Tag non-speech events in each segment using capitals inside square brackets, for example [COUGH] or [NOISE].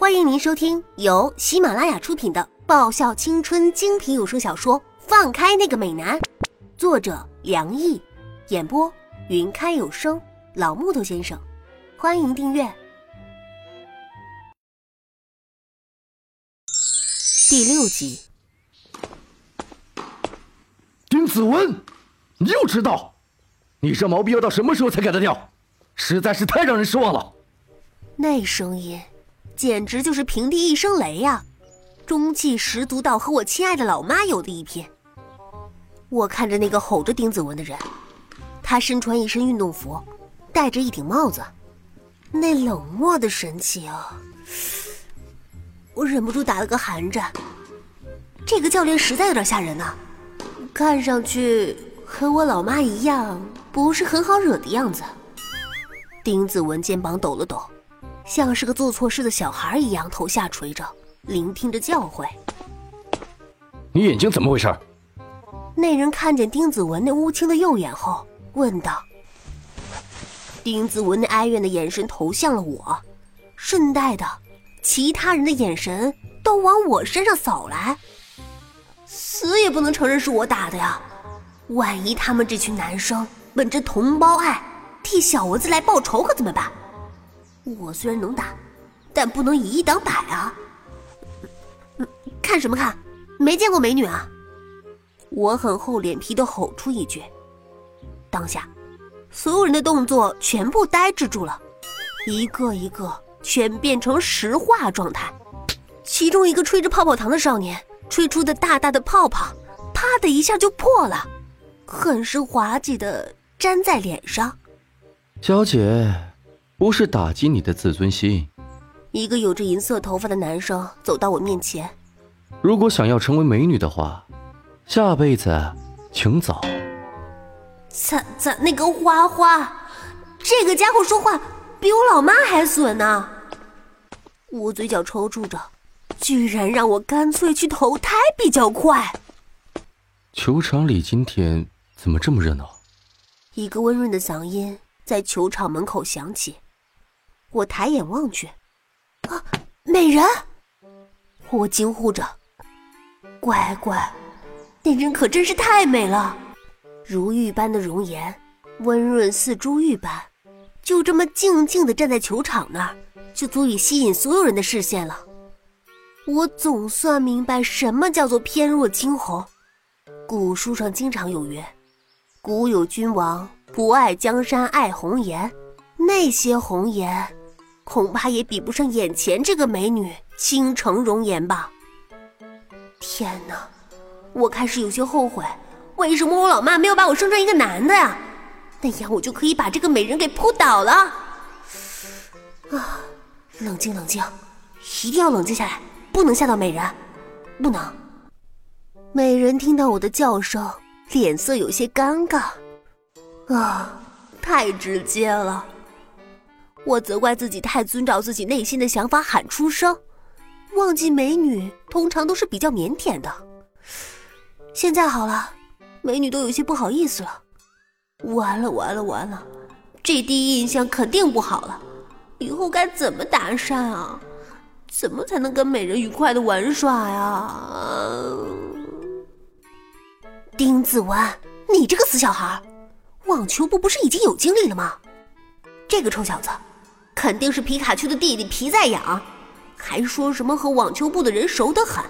欢迎您收听由喜马拉雅出品的爆笑青春精品有声小说《放开那个美男》，作者梁毅，演播云开有声老木头先生。欢迎订阅第六集。丁子文，你又迟到，你这毛病要到什么时候才改得掉？实在是太让人失望了。那声音，简直就是平地一声雷呀！中气十足到和我亲爱的老妈有的一拼。我看着那个吼着丁子文的人，他身穿一身运动服，戴着一顶帽子，那冷漠的神情，我忍不住打了个寒战。这个教练实在有点吓人呐，看上去和我老妈一样，不是很好惹的样子。丁子文肩膀抖了抖。像是个做错事的小孩一样，头下垂着，聆听着教诲。你眼睛怎么回事？那人看见丁子文那乌青的右眼后，问道。丁子文那哀怨的眼神投向了我，顺带的，其他人的眼神都往我身上扫来。死也不能承认是我打的呀！万一他们这群男生本着同胞爱，替小蚊子来报仇，可怎么办？我虽然能打，但不能以一挡百啊！看什么看？没见过美女啊！我很厚脸皮的吼出一句。当下，所有人的动作全部呆滞住了，一个一个全变成石化状态。其中一个吹着泡泡糖的少年，吹出的大大的泡泡，啪的一下就破了，很是滑稽的粘在脸上。小姐。不是打击你的自尊心。一个有着银色头发的男生走到我面前。如果想要成为美女的话，下辈子请早。咱咱那个花花，这个家伙说话比我老妈还损呢。我嘴角抽搐着，居然让我干脆去投胎比较快。球场里今天怎么这么热闹？一个温润的嗓音在球场门口响起。我抬眼望去，啊，美人！我惊呼着：“乖乖，那人可真是太美了，如玉般的容颜，温润似珠玉般，就这么静静的站在球场那儿，就足以吸引所有人的视线了。我总算明白什么叫做翩若惊鸿。古书上经常有曰：‘古有君王不爱江山爱红颜，那些红颜。’”恐怕也比不上眼前这个美女倾城容颜吧。天哪，我开始有些后悔，为什么我老妈没有把我生成一个男的呀？那样我就可以把这个美人给扑倒了。啊，冷静冷静，一定要冷静下来，不能吓到美人，不能。美人听到我的叫声，脸色有些尴尬。啊，太直接了。我责怪自己太遵照自己内心的想法喊出声，忘记美女通常都是比较腼腆的。现在好了，美女都有些不好意思了。完了完了完了，这第一印象肯定不好了。以后该怎么搭讪啊？怎么才能跟美人愉快的玩耍呀？丁子文，你这个死小孩，网球部不是已经有经历了吗？这个臭小子！肯定是皮卡丘的弟弟皮在养，还说什么和网球部的人熟得很，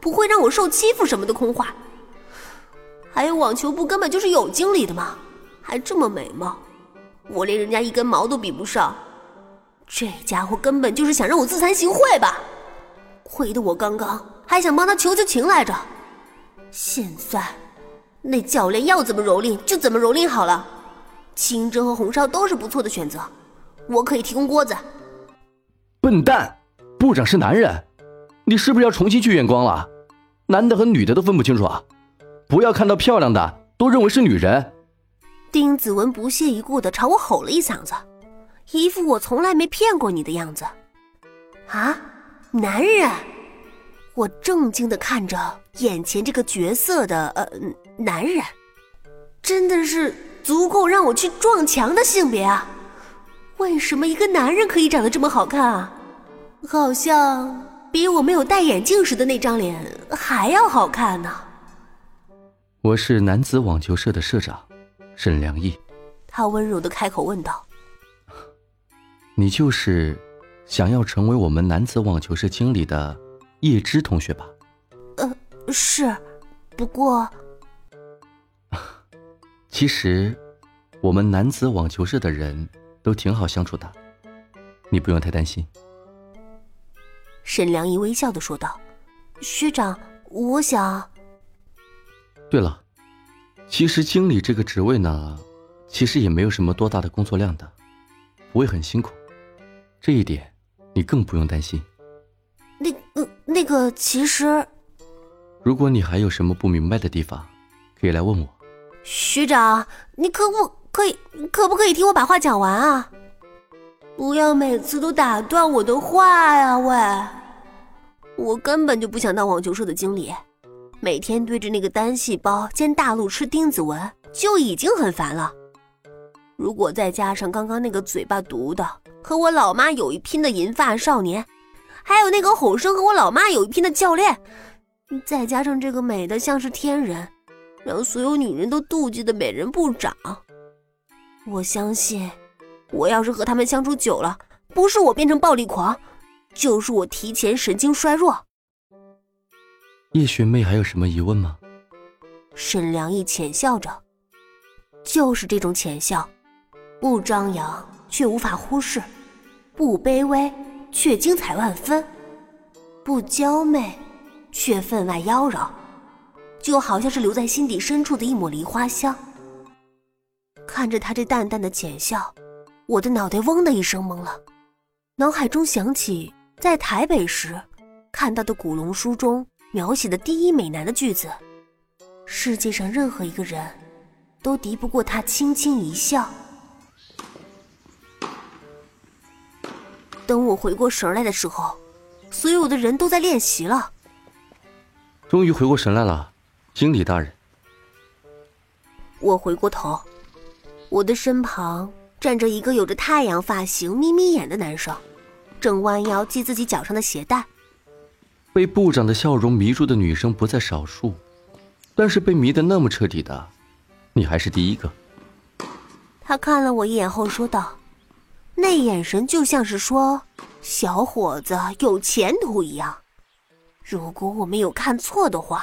不会让我受欺负什么的空话。还有网球部根本就是有经理的嘛，还这么美貌，我连人家一根毛都比不上。这家伙根本就是想让我自惭形秽吧？亏得我刚刚还想帮他求求情来着。现在，那教练要怎么蹂躏就怎么蹂躏好了。清蒸和红烧都是不错的选择。我可以提供锅子。笨蛋，部长是男人，你是不是要重新去验光了？男的和女的都分不清楚啊！不要看到漂亮的都认为是女人。丁子文不屑一顾的朝我吼了一嗓子，一副我从来没骗过你的样子。啊，男人！我正经的看着眼前这个角色的呃男人，真的是足够让我去撞墙的性别啊！为什么一个男人可以长得这么好看啊？好像比我没有戴眼镜时的那张脸还要好看呢。我是男子网球社的社长，沈良义。他温柔的开口问道：“你就是想要成为我们男子网球社经理的叶芝同学吧？”“呃，是，不过 [LAUGHS]…… 其实，我们男子网球社的人都挺好相处的，你不用太担心。”沈良仪微笑的说道：“学长，我想……对了，其实经理这个职位呢，其实也没有什么多大的工作量的，不会很辛苦，这一点你更不用担心。那……呃，那个，其实……如果你还有什么不明白的地方，可以来问我。学长，你可不可以，可不可以听我把话讲完啊？”不要每次都打断我的话呀！喂，我根本就不想当网球社的经理，每天对着那个单细胞兼大陆吃钉子纹就已经很烦了。如果再加上刚刚那个嘴巴毒的和我老妈有一拼的银发少年，还有那个吼声和我老妈有一拼的教练，再加上这个美的像是天人，让所有女人都妒忌的美人部长，我相信。我要是和他们相处久了，不是我变成暴力狂，就是我提前神经衰弱。叶学妹还有什么疑问吗？沈良义浅笑着，就是这种浅笑，不张扬却无法忽视，不卑微却精彩万分，不娇媚却分外妖娆，就好像是留在心底深处的一抹梨花香。看着他这淡淡的浅笑。我的脑袋嗡的一声懵了，脑海中想起在台北时看到的古龙书中描写的第一美男的句子：“世界上任何一个人都敌不过他轻轻一笑。”等我回过神来的时候，所有的人都在练习了。终于回过神来了，经理大人。我回过头，我的身旁。站着一个有着太阳发型、眯眯眼的男生，正弯腰系自己脚上的鞋带。被部长的笑容迷住的女生不在少数，但是被迷得那么彻底的，你还是第一个。他看了我一眼后说道：“那眼神就像是说小伙子有前途一样。如果我没有看错的话。”